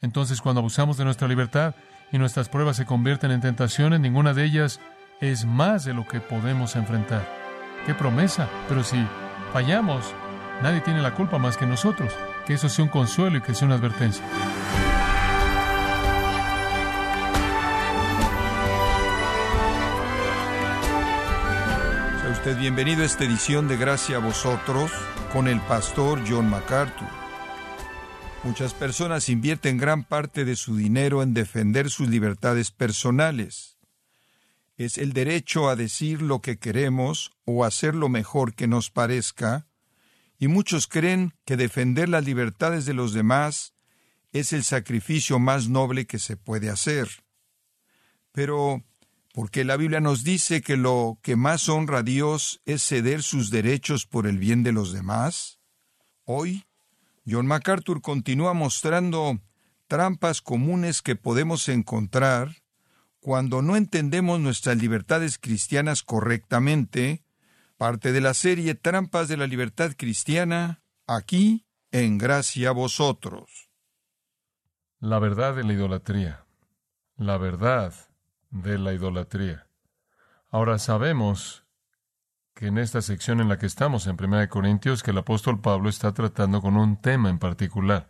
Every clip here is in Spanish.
Entonces, cuando abusamos de nuestra libertad y nuestras pruebas se convierten en tentaciones, ninguna de ellas es más de lo que podemos enfrentar. ¡Qué promesa! Pero si fallamos, nadie tiene la culpa más que nosotros. Que eso sea un consuelo y que sea una advertencia. Sea usted bienvenido a esta edición de Gracia a vosotros con el pastor John MacArthur. Muchas personas invierten gran parte de su dinero en defender sus libertades personales. Es el derecho a decir lo que queremos o hacer lo mejor que nos parezca, y muchos creen que defender las libertades de los demás es el sacrificio más noble que se puede hacer. Pero, porque la Biblia nos dice que lo que más honra a Dios es ceder sus derechos por el bien de los demás, hoy John MacArthur continúa mostrando trampas comunes que podemos encontrar cuando no entendemos nuestras libertades cristianas correctamente, parte de la serie Trampas de la Libertad Cristiana, aquí en Gracia a Vosotros. La verdad de la idolatría. La verdad de la idolatría. Ahora sabemos que en esta sección en la que estamos, en 1 Corintios, que el apóstol Pablo está tratando con un tema en particular.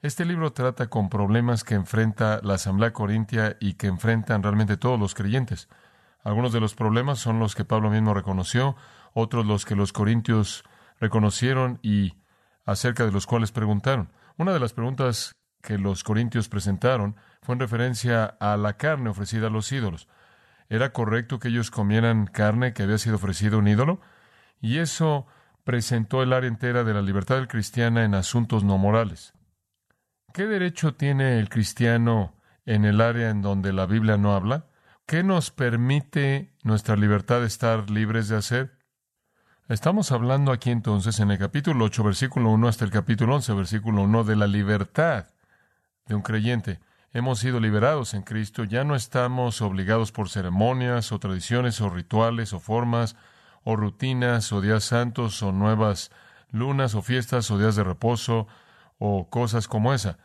Este libro trata con problemas que enfrenta la Asamblea Corintia y que enfrentan realmente todos los creyentes. Algunos de los problemas son los que Pablo mismo reconoció, otros los que los corintios reconocieron y acerca de los cuales preguntaron. Una de las preguntas que los corintios presentaron fue en referencia a la carne ofrecida a los ídolos. ¿Era correcto que ellos comieran carne que había sido ofrecida a un ídolo? Y eso presentó el área entera de la libertad cristiana en asuntos no morales. ¿Qué derecho tiene el cristiano en el área en donde la Biblia no habla? ¿Qué nos permite nuestra libertad de estar libres de hacer? Estamos hablando aquí entonces en el capítulo 8, versículo 1 hasta el capítulo 11, versículo 1 de la libertad de un creyente. Hemos sido liberados en Cristo, ya no estamos obligados por ceremonias o tradiciones o rituales o formas o rutinas o días santos o nuevas lunas o fiestas o días de reposo o cosas como esa,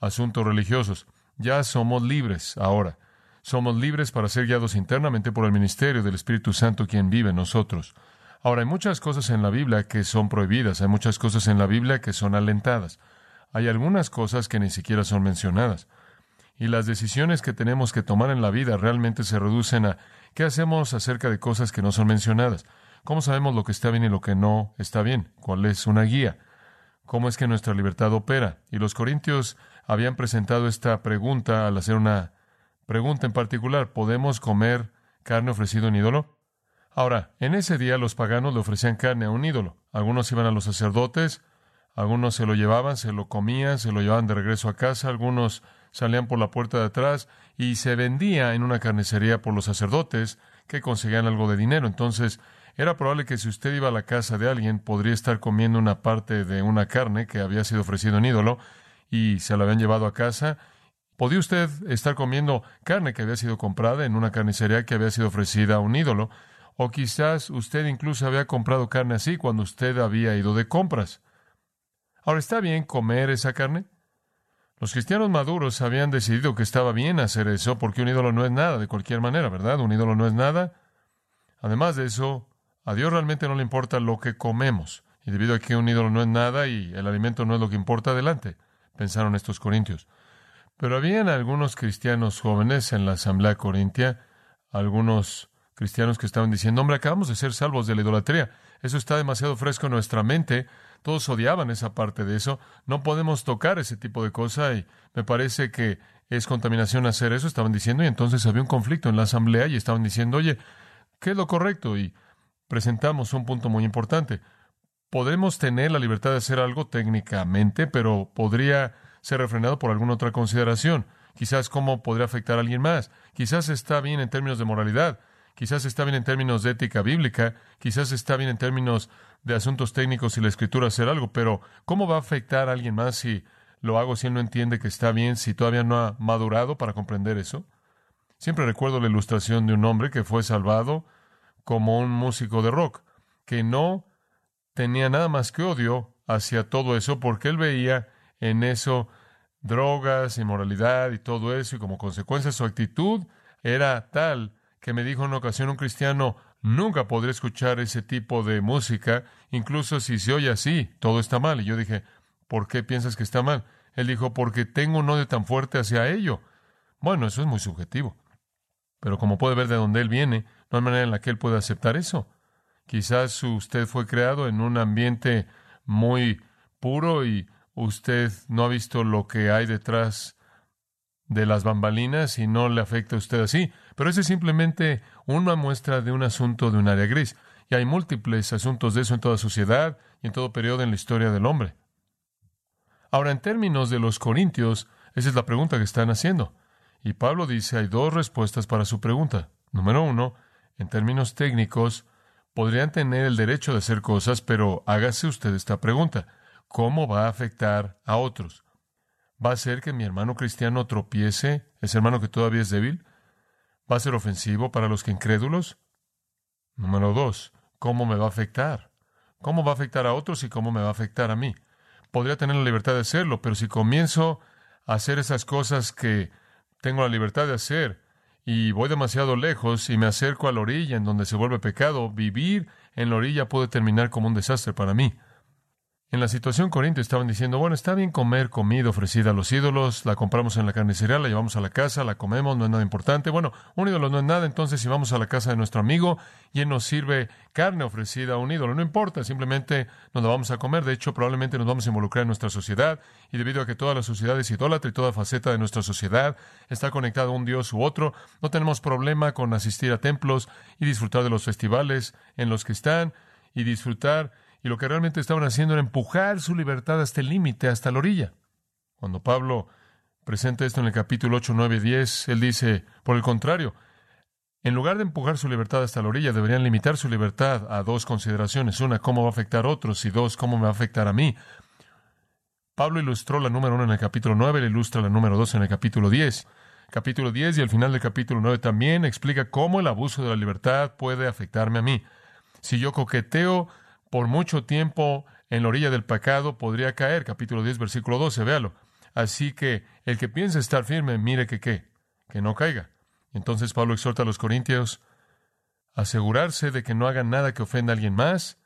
asuntos religiosos. Ya somos libres ahora. Somos libres para ser guiados internamente por el ministerio del Espíritu Santo quien vive en nosotros. Ahora, hay muchas cosas en la Biblia que son prohibidas, hay muchas cosas en la Biblia que son alentadas. Hay algunas cosas que ni siquiera son mencionadas. Y las decisiones que tenemos que tomar en la vida realmente se reducen a qué hacemos acerca de cosas que no son mencionadas. ¿Cómo sabemos lo que está bien y lo que no está bien? ¿Cuál es una guía? ¿Cómo es que nuestra libertad opera? Y los corintios habían presentado esta pregunta al hacer una pregunta en particular. ¿Podemos comer carne ofrecida a un ídolo? Ahora, en ese día los paganos le ofrecían carne a un ídolo. Algunos iban a los sacerdotes, algunos se lo llevaban, se lo comían, se lo llevaban de regreso a casa, algunos salían por la puerta de atrás y se vendía en una carnicería por los sacerdotes que conseguían algo de dinero. Entonces, era probable que si usted iba a la casa de alguien, podría estar comiendo una parte de una carne que había sido ofrecido en ídolo y se la habían llevado a casa. Podía usted estar comiendo carne que había sido comprada en una carnicería que había sido ofrecida a un ídolo. O quizás usted incluso había comprado carne así cuando usted había ido de compras. Ahora, ¿está bien comer esa carne? Los cristianos maduros habían decidido que estaba bien hacer eso porque un ídolo no es nada de cualquier manera, ¿verdad? Un ídolo no es nada. Además de eso, a Dios realmente no le importa lo que comemos. Y debido a que un ídolo no es nada y el alimento no es lo que importa, adelante, pensaron estos corintios. Pero habían algunos cristianos jóvenes en la asamblea corintia, algunos cristianos que estaban diciendo, hombre, acabamos de ser salvos de la idolatría. Eso está demasiado fresco en nuestra mente. Todos odiaban esa parte de eso. No podemos tocar ese tipo de cosa y me parece que es contaminación hacer eso, estaban diciendo, y entonces había un conflicto en la asamblea y estaban diciendo, oye, ¿qué es lo correcto? Y presentamos un punto muy importante. Podemos tener la libertad de hacer algo técnicamente, pero podría ser refrenado por alguna otra consideración. Quizás cómo podría afectar a alguien más. Quizás está bien en términos de moralidad. Quizás está bien en términos de ética bíblica. Quizás está bien en términos de asuntos técnicos y la escritura hacer algo. Pero ¿cómo va a afectar a alguien más si lo hago si él no entiende que está bien, si todavía no ha madurado para comprender eso? Siempre recuerdo la ilustración de un hombre que fue salvado como un músico de rock, que no tenía nada más que odio hacia todo eso porque él veía en eso drogas, inmoralidad y todo eso, y como consecuencia su actitud era tal que me dijo en una ocasión un cristiano, nunca podré escuchar ese tipo de música, incluso si se oye así, todo está mal. Y yo dije, ¿por qué piensas que está mal? Él dijo, porque tengo un odio tan fuerte hacia ello. Bueno, eso es muy subjetivo. Pero como puede ver de dónde él viene, no hay manera en la que él pueda aceptar eso. Quizás usted fue creado en un ambiente muy puro y usted no ha visto lo que hay detrás de las bambalinas y no le afecta a usted así. Pero ese es simplemente una muestra de un asunto de un área gris. Y hay múltiples asuntos de eso en toda sociedad y en todo periodo en la historia del hombre. Ahora, en términos de los corintios, esa es la pregunta que están haciendo. Y Pablo dice, hay dos respuestas para su pregunta. Número uno, en términos técnicos, podrían tener el derecho de hacer cosas, pero hágase usted esta pregunta. ¿Cómo va a afectar a otros? ¿Va a ser que mi hermano cristiano tropiece, ese hermano que todavía es débil? ¿Va a ser ofensivo para los que incrédulos? Número dos, ¿cómo me va a afectar? ¿Cómo va a afectar a otros y cómo me va a afectar a mí? Podría tener la libertad de hacerlo, pero si comienzo a hacer esas cosas que tengo la libertad de hacer y voy demasiado lejos y me acerco a la orilla en donde se vuelve pecado, vivir en la orilla puede terminar como un desastre para mí. En la situación corintia estaban diciendo, bueno, está bien comer comida ofrecida a los ídolos, la compramos en la carnicería, la llevamos a la casa, la comemos, no es nada importante. Bueno, un ídolo no es nada, entonces si vamos a la casa de nuestro amigo y él nos sirve carne ofrecida a un ídolo, no importa, simplemente nos la vamos a comer. De hecho, probablemente nos vamos a involucrar en nuestra sociedad y debido a que toda la sociedad es idólatra y toda faceta de nuestra sociedad está conectada a un dios u otro, no tenemos problema con asistir a templos y disfrutar de los festivales en los que están y disfrutar y lo que realmente estaban haciendo era empujar su libertad hasta el límite, hasta la orilla. Cuando Pablo presenta esto en el capítulo 8, 9, 10, él dice, por el contrario, en lugar de empujar su libertad hasta la orilla, deberían limitar su libertad a dos consideraciones. Una, cómo va a afectar a otros, y dos, cómo me va a afectar a mí. Pablo ilustró la número uno en el capítulo 9, le ilustra la número dos en el capítulo 10. Capítulo 10 y al final del capítulo 9 también explica cómo el abuso de la libertad puede afectarme a mí. Si yo coqueteo por mucho tiempo en la orilla del pecado podría caer. Capítulo 10, versículo 12, véalo. Así que el que piensa estar firme, mire que qué, que no caiga. Entonces Pablo exhorta a los corintios a asegurarse de que no hagan nada que ofenda a alguien más,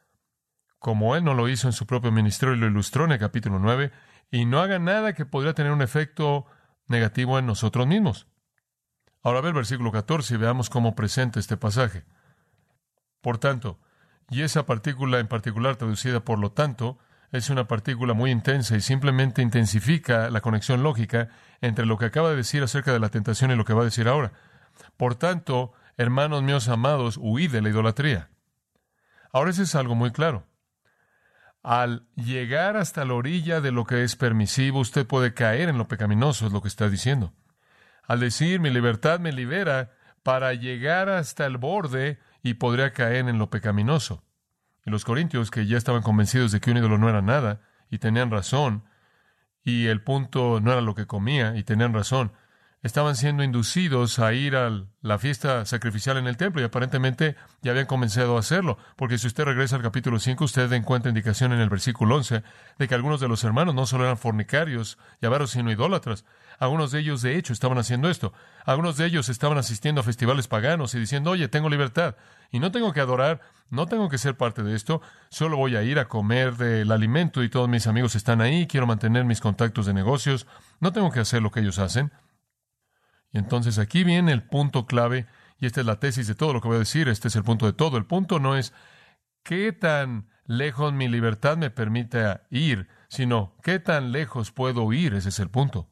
como él no lo hizo en su propio ministerio y lo ilustró en el capítulo 9, y no hagan nada que podría tener un efecto negativo en nosotros mismos. Ahora ve el versículo 14 y veamos cómo presenta este pasaje. Por tanto, y esa partícula en particular, traducida por lo tanto, es una partícula muy intensa y simplemente intensifica la conexión lógica entre lo que acaba de decir acerca de la tentación y lo que va a decir ahora. Por tanto, hermanos míos amados, huid de la idolatría. Ahora eso es algo muy claro. Al llegar hasta la orilla de lo que es permisivo, usted puede caer en lo pecaminoso, es lo que está diciendo. Al decir mi libertad me libera, para llegar hasta el borde y podría caer en lo pecaminoso. Y los corintios, que ya estaban convencidos de que un ídolo no era nada, y tenían razón, y el punto no era lo que comía, y tenían razón, estaban siendo inducidos a ir a la fiesta sacrificial en el templo y aparentemente ya habían comenzado a hacerlo, porque si usted regresa al capítulo 5, usted encuentra indicación en el versículo 11 de que algunos de los hermanos no solo eran fornicarios y avaros, sino idólatras. Algunos de ellos, de hecho, estaban haciendo esto. Algunos de ellos estaban asistiendo a festivales paganos y diciendo, oye, tengo libertad y no tengo que adorar, no tengo que ser parte de esto, solo voy a ir a comer del alimento y todos mis amigos están ahí, quiero mantener mis contactos de negocios, no tengo que hacer lo que ellos hacen. Y entonces aquí viene el punto clave, y esta es la tesis de todo lo que voy a decir, este es el punto de todo. El punto no es qué tan lejos mi libertad me permite ir, sino qué tan lejos puedo ir, ese es el punto.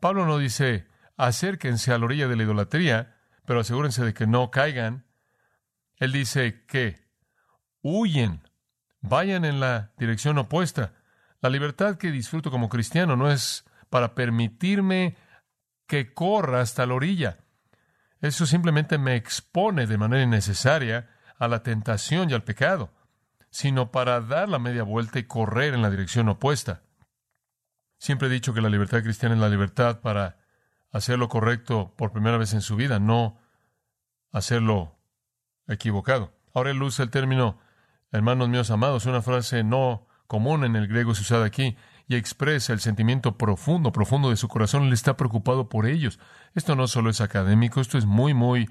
Pablo no dice acérquense a la orilla de la idolatría, pero asegúrense de que no caigan. Él dice que huyen, vayan en la dirección opuesta. La libertad que disfruto como cristiano no es para permitirme que corra hasta la orilla. Eso simplemente me expone de manera innecesaria a la tentación y al pecado, sino para dar la media vuelta y correr en la dirección opuesta. Siempre he dicho que la libertad cristiana es la libertad para hacer lo correcto por primera vez en su vida, no hacerlo equivocado. Ahora él usa el término hermanos míos amados, una frase no común en el griego se usada aquí, y expresa el sentimiento profundo, profundo de su corazón. Él está preocupado por ellos. Esto no solo es académico, esto es muy, muy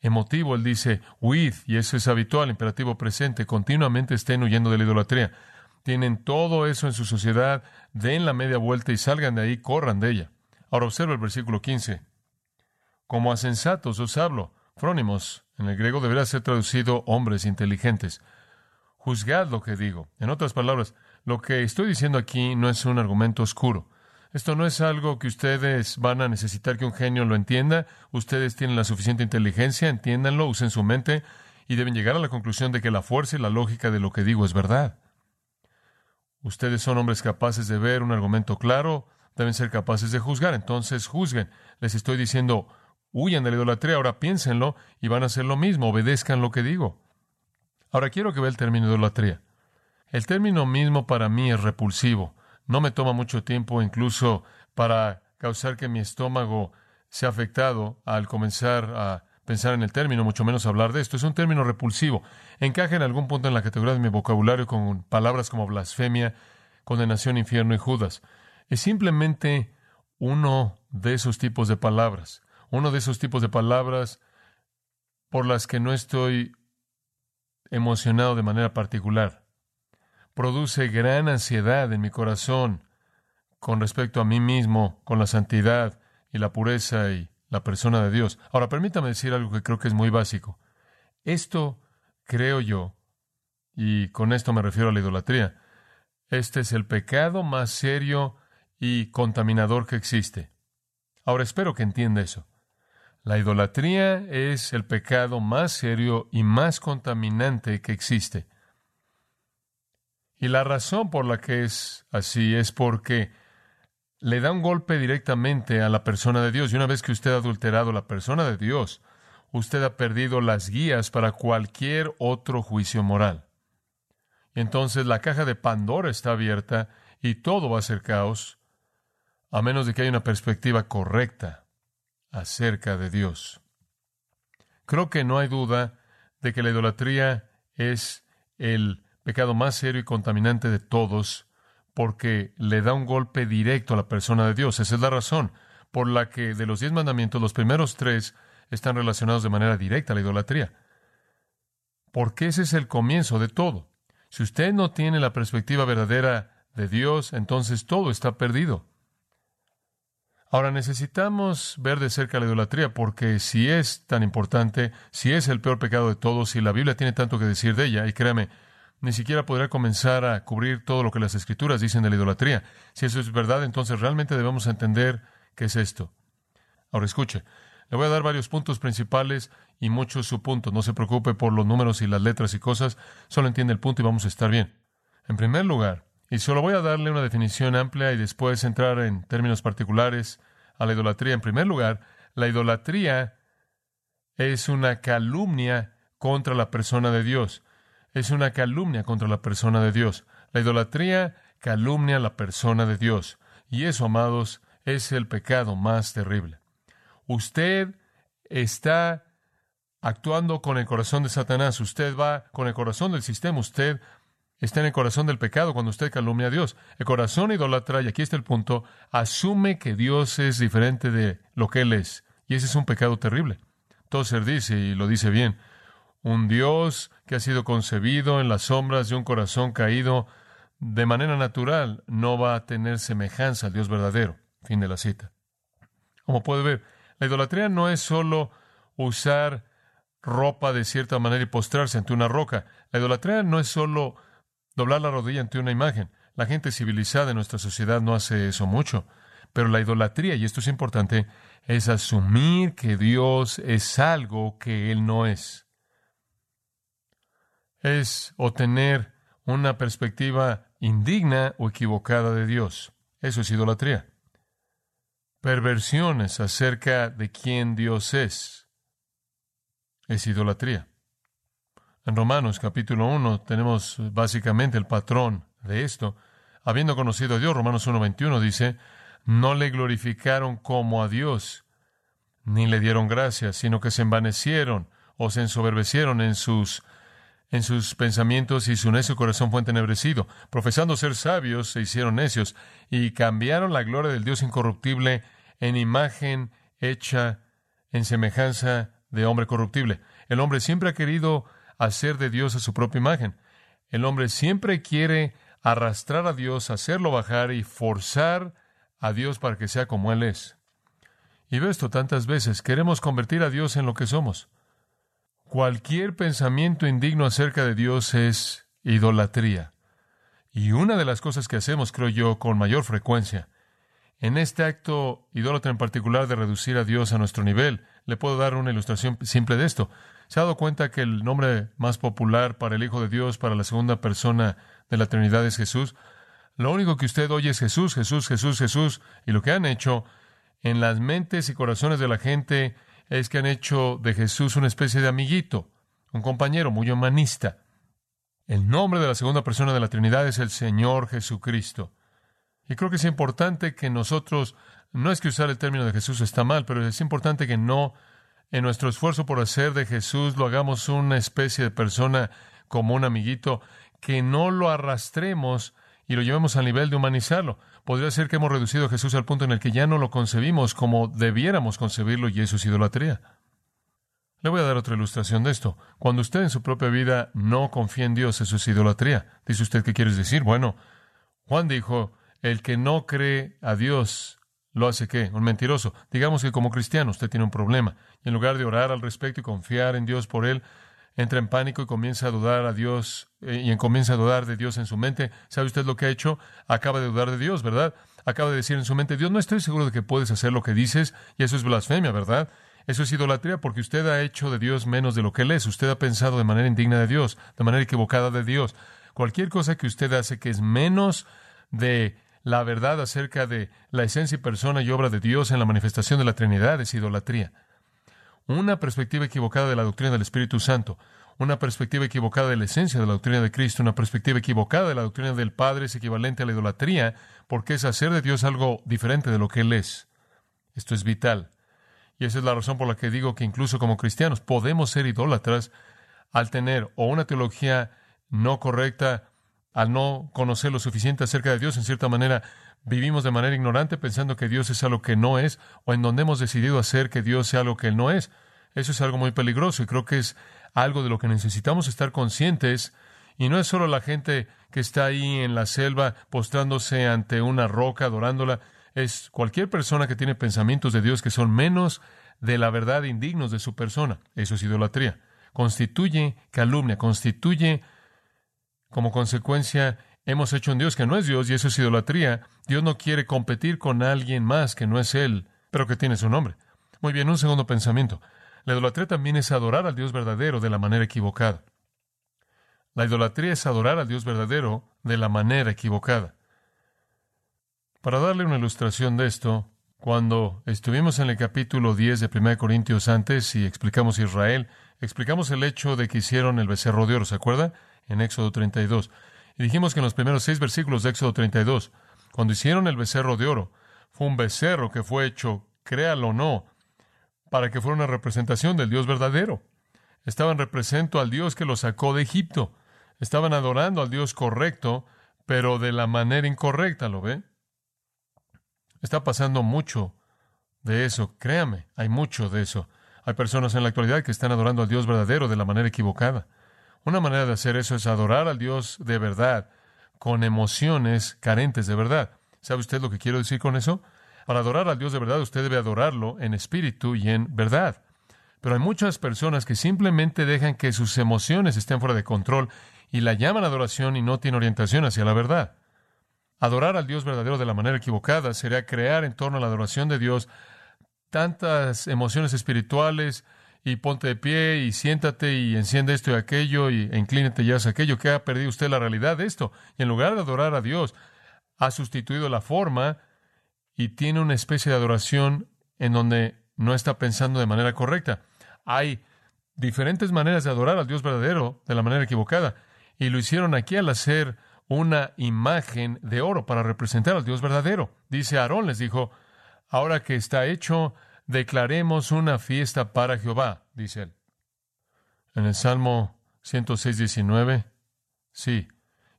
emotivo. Él dice, huid, y eso es habitual, imperativo presente, continuamente estén huyendo de la idolatría. Tienen todo eso en su sociedad, den la media vuelta y salgan de ahí, corran de ella. Ahora observa el versículo 15. Como a sensatos os hablo. Frónimos, en el griego deberá ser traducido hombres inteligentes. Juzgad lo que digo. En otras palabras, lo que estoy diciendo aquí no es un argumento oscuro. Esto no es algo que ustedes van a necesitar que un genio lo entienda. Ustedes tienen la suficiente inteligencia, entiéndanlo, usen su mente y deben llegar a la conclusión de que la fuerza y la lógica de lo que digo es verdad. Ustedes son hombres capaces de ver un argumento claro, deben ser capaces de juzgar. Entonces juzguen. Les estoy diciendo, huyan de la idolatría, ahora piénsenlo y van a hacer lo mismo, obedezcan lo que digo. Ahora quiero que vea el término idolatría. El término mismo para mí es repulsivo. No me toma mucho tiempo incluso para causar que mi estómago sea afectado al comenzar a pensar en el término, mucho menos hablar de esto. Es un término repulsivo. Encaja en algún punto en la categoría de mi vocabulario con palabras como blasfemia, condenación, infierno y Judas. Es simplemente uno de esos tipos de palabras. Uno de esos tipos de palabras por las que no estoy emocionado de manera particular produce gran ansiedad en mi corazón con respecto a mí mismo, con la santidad y la pureza y la persona de Dios. Ahora, permítame decir algo que creo que es muy básico. Esto, creo yo, y con esto me refiero a la idolatría, este es el pecado más serio y contaminador que existe. Ahora espero que entienda eso. La idolatría es el pecado más serio y más contaminante que existe. Y la razón por la que es así es porque le da un golpe directamente a la persona de Dios. Y una vez que usted ha adulterado la persona de Dios, usted ha perdido las guías para cualquier otro juicio moral. Y entonces la caja de Pandora está abierta y todo va a ser caos, a menos de que haya una perspectiva correcta acerca de Dios. Creo que no hay duda de que la idolatría es el pecado más serio y contaminante de todos, porque le da un golpe directo a la persona de Dios. Esa es la razón por la que de los diez mandamientos los primeros tres están relacionados de manera directa a la idolatría. Porque ese es el comienzo de todo. Si usted no tiene la perspectiva verdadera de Dios, entonces todo está perdido. Ahora necesitamos ver de cerca la idolatría, porque si es tan importante, si es el peor pecado de todos, si la Biblia tiene tanto que decir de ella, y créame, ni siquiera podrá comenzar a cubrir todo lo que las escrituras dicen de la idolatría. Si eso es verdad, entonces realmente debemos entender qué es esto. Ahora escuche, le voy a dar varios puntos principales y muchos subpuntos. No se preocupe por los números y las letras y cosas, solo entiende el punto y vamos a estar bien. En primer lugar, y solo voy a darle una definición amplia y después entrar en términos particulares a la idolatría. En primer lugar, la idolatría es una calumnia contra la persona de Dios es una calumnia contra la persona de Dios. La idolatría calumnia a la persona de Dios. Y eso, amados, es el pecado más terrible. Usted está actuando con el corazón de Satanás, usted va con el corazón del sistema, usted está en el corazón del pecado cuando usted calumnia a Dios. El corazón idolatra, y aquí está el punto, asume que Dios es diferente de lo que Él es. Y ese es un pecado terrible. Tozer dice, y lo dice bien, un Dios que ha sido concebido en las sombras de un corazón caído de manera natural no va a tener semejanza al Dios verdadero. Fin de la cita. Como puede ver, la idolatría no es solo usar ropa de cierta manera y postrarse ante una roca. La idolatría no es solo doblar la rodilla ante una imagen. La gente civilizada en nuestra sociedad no hace eso mucho. Pero la idolatría, y esto es importante, es asumir que Dios es algo que Él no es. Es obtener una perspectiva indigna o equivocada de Dios. Eso es idolatría. Perversiones acerca de quién Dios es. Es idolatría. En Romanos capítulo 1 tenemos básicamente el patrón de esto. Habiendo conocido a Dios, Romanos 1.21 dice, no le glorificaron como a Dios, ni le dieron gracias, sino que se envanecieron o se ensoberbecieron en sus en sus pensamientos y su necio corazón fue entenebrecido. Profesando ser sabios, se hicieron necios y cambiaron la gloria del Dios incorruptible en imagen hecha en semejanza de hombre corruptible. El hombre siempre ha querido hacer de Dios a su propia imagen. El hombre siempre quiere arrastrar a Dios, hacerlo bajar y forzar a Dios para que sea como Él es. Y veo esto tantas veces. Queremos convertir a Dios en lo que somos. Cualquier pensamiento indigno acerca de Dios es idolatría. Y una de las cosas que hacemos, creo yo, con mayor frecuencia, en este acto idólatra en particular de reducir a Dios a nuestro nivel, le puedo dar una ilustración simple de esto. ¿Se ha dado cuenta que el nombre más popular para el Hijo de Dios, para la segunda persona de la Trinidad es Jesús? Lo único que usted oye es Jesús, Jesús, Jesús, Jesús. Y lo que han hecho en las mentes y corazones de la gente es que han hecho de Jesús una especie de amiguito, un compañero muy humanista. El nombre de la segunda persona de la Trinidad es el Señor Jesucristo. Y creo que es importante que nosotros, no es que usar el término de Jesús está mal, pero es importante que no, en nuestro esfuerzo por hacer de Jesús, lo hagamos una especie de persona como un amiguito, que no lo arrastremos y lo llevemos al nivel de humanizarlo. Podría ser que hemos reducido a Jesús al punto en el que ya no lo concebimos como debiéramos concebirlo y eso es idolatría. Le voy a dar otra ilustración de esto. Cuando usted en su propia vida no confía en Dios, eso es idolatría. Dice usted, ¿qué quiere decir? Bueno, Juan dijo, el que no cree a Dios lo hace qué? Un mentiroso. Digamos que como cristiano usted tiene un problema. Y en lugar de orar al respecto y confiar en Dios por él, entra en pánico y comienza a dudar a Dios eh, y comienza a dudar de Dios en su mente. ¿Sabe usted lo que ha hecho? Acaba de dudar de Dios, ¿verdad? Acaba de decir en su mente, Dios, no estoy seguro de que puedes hacer lo que dices y eso es blasfemia, ¿verdad? Eso es idolatría porque usted ha hecho de Dios menos de lo que Él es. Usted ha pensado de manera indigna de Dios, de manera equivocada de Dios. Cualquier cosa que usted hace que es menos de la verdad acerca de la esencia y persona y obra de Dios en la manifestación de la Trinidad es idolatría una perspectiva equivocada de la doctrina del Espíritu Santo, una perspectiva equivocada de la esencia de la doctrina de Cristo, una perspectiva equivocada de la doctrina del Padre es equivalente a la idolatría, porque es hacer de Dios algo diferente de lo que Él es. Esto es vital. Y esa es la razón por la que digo que incluso como cristianos podemos ser idólatras al tener o una teología no correcta, al no conocer lo suficiente acerca de Dios, en cierta manera vivimos de manera ignorante pensando que Dios es algo que no es, o en donde hemos decidido hacer que Dios sea algo que Él no es. Eso es algo muy peligroso y creo que es algo de lo que necesitamos estar conscientes. Y no es solo la gente que está ahí en la selva postrándose ante una roca, adorándola, es cualquier persona que tiene pensamientos de Dios que son menos de la verdad indignos de su persona. Eso es idolatría. Constituye calumnia, constituye como consecuencia hemos hecho un Dios que no es Dios y eso es idolatría. Dios no quiere competir con alguien más que no es Él, pero que tiene su nombre. Muy bien, un segundo pensamiento. La idolatría también es adorar al Dios verdadero de la manera equivocada. La idolatría es adorar al Dios verdadero de la manera equivocada. Para darle una ilustración de esto, cuando estuvimos en el capítulo 10 de 1 Corintios antes y explicamos Israel, explicamos el hecho de que hicieron el becerro de oro, ¿se acuerda? En Éxodo 32. Y dijimos que en los primeros seis versículos de Éxodo 32, cuando hicieron el becerro de oro, fue un becerro que fue hecho, créalo o no, para que fuera una representación del Dios verdadero. Estaban representando al Dios que los sacó de Egipto. Estaban adorando al Dios correcto, pero de la manera incorrecta, ¿lo ve? Está pasando mucho de eso, créame, hay mucho de eso. Hay personas en la actualidad que están adorando al Dios verdadero de la manera equivocada. Una manera de hacer eso es adorar al Dios de verdad, con emociones carentes de verdad. ¿Sabe usted lo que quiero decir con eso? Para adorar al Dios de verdad, usted debe adorarlo en espíritu y en verdad. Pero hay muchas personas que simplemente dejan que sus emociones estén fuera de control y la llaman adoración y no tienen orientación hacia la verdad. Adorar al Dios verdadero de la manera equivocada sería crear en torno a la adoración de Dios tantas emociones espirituales y ponte de pie y siéntate y enciende esto y aquello y e inclínate y haz aquello que ha perdido usted la realidad de esto. Y en lugar de adorar a Dios, ha sustituido la forma y tiene una especie de adoración en donde no está pensando de manera correcta. Hay diferentes maneras de adorar al Dios verdadero de la manera equivocada. Y lo hicieron aquí al hacer una imagen de oro para representar al Dios verdadero. Dice Aarón, les dijo, ahora que está hecho, declaremos una fiesta para Jehová, dice él. En el Salmo 106, 19, sí,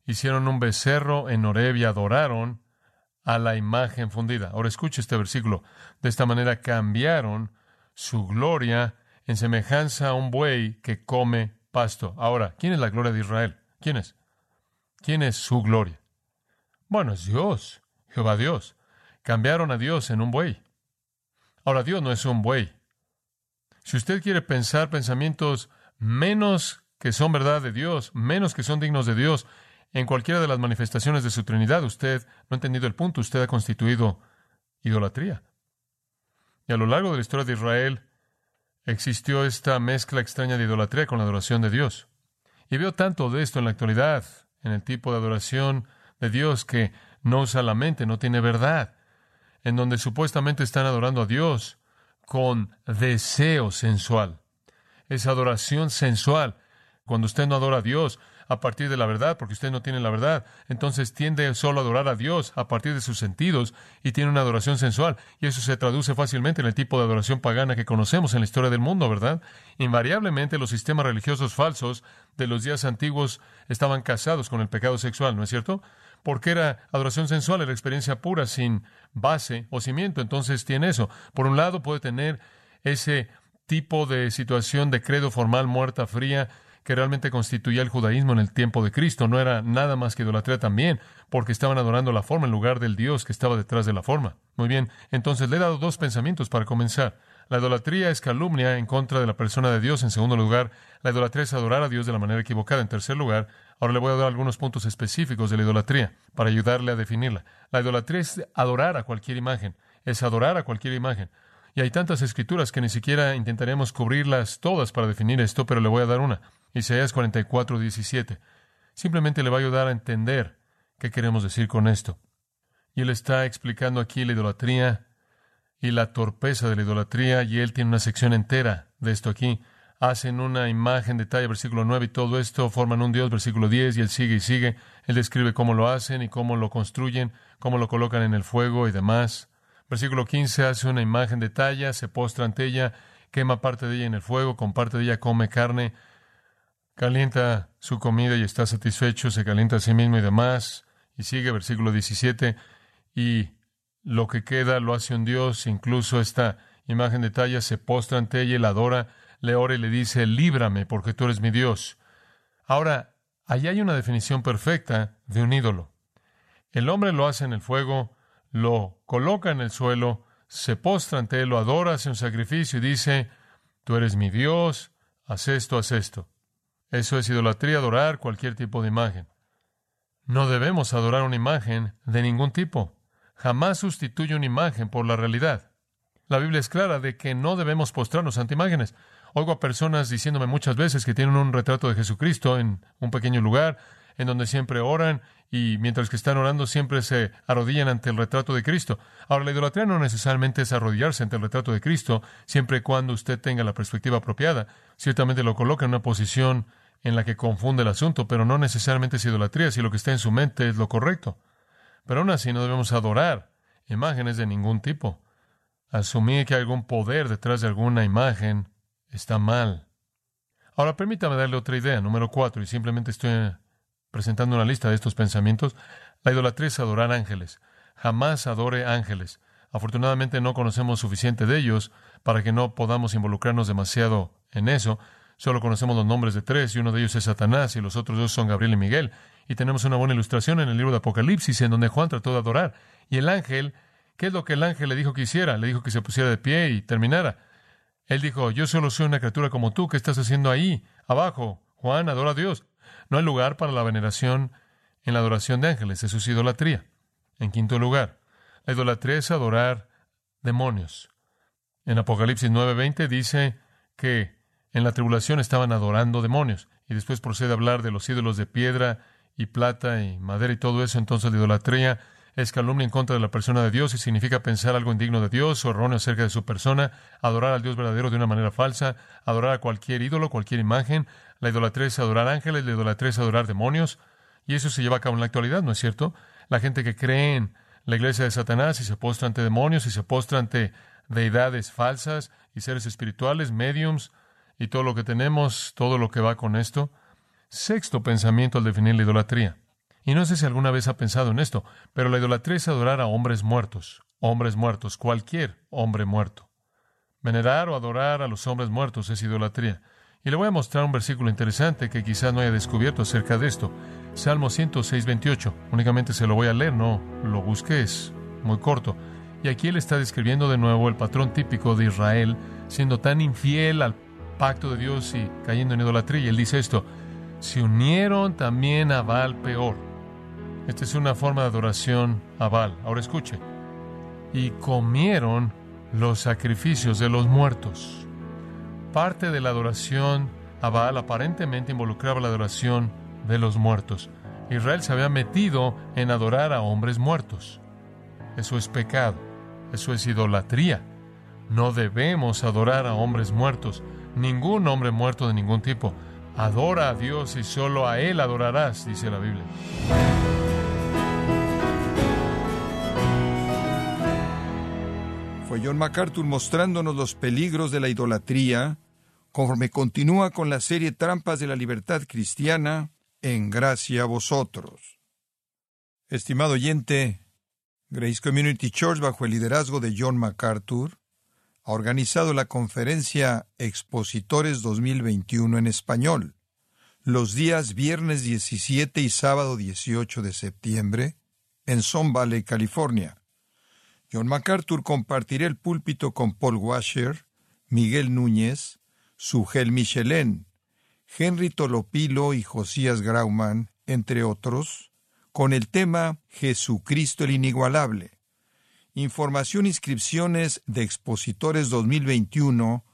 hicieron un becerro en Horeb y adoraron a la imagen fundida. Ahora escuche este versículo. De esta manera cambiaron su gloria en semejanza a un buey que come pasto. Ahora, ¿quién es la gloria de Israel? ¿Quién es? ¿Quién es su gloria? Bueno, es Dios, Jehová Dios. Cambiaron a Dios en un buey. Ahora, Dios no es un buey. Si usted quiere pensar pensamientos menos que son verdad de Dios, menos que son dignos de Dios, en cualquiera de las manifestaciones de su Trinidad, usted no ha entendido el punto, usted ha constituido idolatría. Y a lo largo de la historia de Israel existió esta mezcla extraña de idolatría con la adoración de Dios. Y veo tanto de esto en la actualidad, en el tipo de adoración de Dios que no usa la mente, no tiene verdad, en donde supuestamente están adorando a Dios con deseo sensual. Es adoración sensual. Cuando usted no adora a Dios, a partir de la verdad, porque usted no tiene la verdad. Entonces tiende solo a adorar a Dios a partir de sus sentidos y tiene una adoración sensual. Y eso se traduce fácilmente en el tipo de adoración pagana que conocemos en la historia del mundo, ¿verdad? Invariablemente los sistemas religiosos falsos de los días antiguos estaban casados con el pecado sexual, ¿no es cierto? Porque era adoración sensual, era experiencia pura, sin base o cimiento. Entonces tiene eso. Por un lado puede tener ese tipo de situación de credo formal muerta, fría, que realmente constituía el judaísmo en el tiempo de Cristo. No era nada más que idolatría también, porque estaban adorando la forma en lugar del Dios que estaba detrás de la forma. Muy bien, entonces le he dado dos pensamientos para comenzar. La idolatría es calumnia en contra de la persona de Dios. En segundo lugar, la idolatría es adorar a Dios de la manera equivocada. En tercer lugar, ahora le voy a dar algunos puntos específicos de la idolatría para ayudarle a definirla. La idolatría es adorar a cualquier imagen, es adorar a cualquier imagen. Y hay tantas escrituras que ni siquiera intentaremos cubrirlas todas para definir esto, pero le voy a dar una. Isaías 44, 17. Simplemente le va a ayudar a entender qué queremos decir con esto. Y él está explicando aquí la idolatría y la torpeza de la idolatría, y él tiene una sección entera de esto aquí. Hacen una imagen, detalle, versículo 9, y todo esto forman un Dios, versículo 10, y él sigue y sigue. Él describe cómo lo hacen y cómo lo construyen, cómo lo colocan en el fuego y demás. Versículo 15 hace una imagen de talla, se postra ante ella, quema parte de ella en el fuego, con parte de ella come carne, calienta su comida y está satisfecho, se calienta a sí mismo y demás. Y sigue versículo 17, y lo que queda lo hace un Dios, incluso esta imagen de talla se postra ante ella y la adora, le ora y le dice, líbrame porque tú eres mi Dios. Ahora, allí hay una definición perfecta de un ídolo. El hombre lo hace en el fuego, lo coloca en el suelo, se postra ante él, lo adora, hace un sacrificio y dice, tú eres mi Dios, haz esto, haz esto. Eso es idolatría, adorar cualquier tipo de imagen. No debemos adorar una imagen de ningún tipo. Jamás sustituye una imagen por la realidad. La Biblia es clara de que no debemos postrarnos ante imágenes. Oigo a personas diciéndome muchas veces que tienen un retrato de Jesucristo en un pequeño lugar, en donde siempre oran y mientras que están orando siempre se arrodillan ante el retrato de Cristo. Ahora, la idolatría no necesariamente es arrodillarse ante el retrato de Cristo, siempre y cuando usted tenga la perspectiva apropiada. Ciertamente lo coloca en una posición en la que confunde el asunto, pero no necesariamente es idolatría si lo que está en su mente es lo correcto. Pero aún así no debemos adorar imágenes de ningún tipo. Asumir que hay algún poder detrás de alguna imagen está mal. Ahora permítame darle otra idea, número cuatro, y simplemente estoy presentando una lista de estos pensamientos. La idolatría es adorar ángeles. Jamás adore ángeles. Afortunadamente no conocemos suficiente de ellos para que no podamos involucrarnos demasiado en eso. Solo conocemos los nombres de tres y uno de ellos es Satanás y los otros dos son Gabriel y Miguel. Y tenemos una buena ilustración en el libro de Apocalipsis en donde Juan trató de adorar. Y el ángel, ¿qué es lo que el ángel le dijo que hiciera? Le dijo que se pusiera de pie y terminara. Él dijo, yo solo soy una criatura como tú, ¿qué estás haciendo ahí? Abajo. Juan, adora a Dios. No hay lugar para la veneración en la adoración de ángeles, eso es idolatría. En quinto lugar, la idolatría es adorar demonios. En Apocalipsis 9:20 dice que en la tribulación estaban adorando demonios y después procede a hablar de los ídolos de piedra y plata y madera y todo eso. Entonces la idolatría es calumnia en contra de la persona de Dios y significa pensar algo indigno de Dios o erróneo acerca de su persona, adorar al Dios verdadero de una manera falsa, adorar a cualquier ídolo, cualquier imagen. La idolatría es adorar ángeles, la idolatría es adorar demonios y eso se lleva a cabo en la actualidad, ¿no es cierto? La gente que cree en la iglesia de Satanás y se postra ante demonios y se postra ante deidades falsas y seres espirituales, mediums y todo lo que tenemos, todo lo que va con esto. Sexto pensamiento al definir la idolatría. Y no sé si alguna vez ha pensado en esto, pero la idolatría es adorar a hombres muertos, hombres muertos, cualquier hombre muerto. Venerar o adorar a los hombres muertos es idolatría. Y le voy a mostrar un versículo interesante que quizás no haya descubierto acerca de esto. Salmo 106, 28. Únicamente se lo voy a leer, no lo busques, muy corto. Y aquí él está describiendo de nuevo el patrón típico de Israel, siendo tan infiel al pacto de Dios y cayendo en idolatría. Y él dice esto, se unieron también a Baal peor. Esta es una forma de adoración a Baal. Ahora escuche. Y comieron los sacrificios de los muertos. Parte de la adoración a Baal aparentemente involucraba la adoración de los muertos. Israel se había metido en adorar a hombres muertos. Eso es pecado, eso es idolatría. No debemos adorar a hombres muertos, ningún hombre muerto de ningún tipo. Adora a Dios y solo a Él adorarás, dice la Biblia. Fue John MacArthur mostrándonos los peligros de la idolatría, conforme continúa con la serie Trampas de la Libertad Cristiana, en gracia a vosotros. Estimado oyente, Grace Community Church, bajo el liderazgo de John MacArthur, ha organizado la conferencia Expositores 2021 en español, los días viernes 17 y sábado 18 de septiembre, en Son Valley, California. John MacArthur compartirá el púlpito con Paul Washer, Miguel Núñez, Sugel Michelén, Henry Tolopilo y Josías Grauman, entre otros, con el tema Jesucristo el Inigualable. Información e inscripciones de Expositores 2021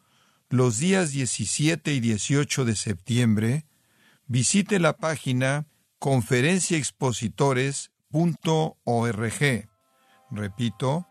los días 17 y 18 de septiembre. Visite la página conferenciaexpositores.org. Repito,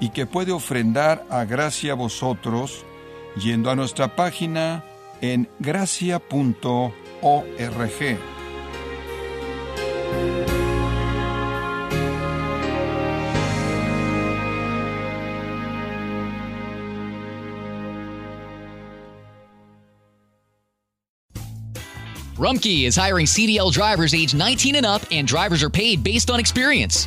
y que puede ofrendar a gracia vosotros yendo a nuestra página en gracia.org. Rumkey is hiring CDL drivers age 19 and up, and drivers are paid based on experience.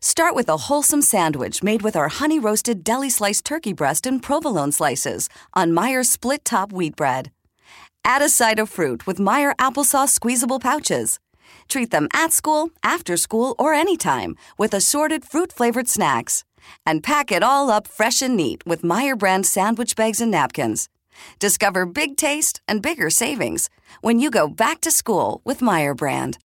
Start with a wholesome sandwich made with our honey roasted deli sliced turkey breast and provolone slices on Meyer split top wheat bread. Add a side of fruit with Meyer applesauce squeezable pouches. Treat them at school, after school, or anytime with assorted fruit flavored snacks. And pack it all up fresh and neat with Meyer brand sandwich bags and napkins. Discover big taste and bigger savings when you go back to school with Meyer brand.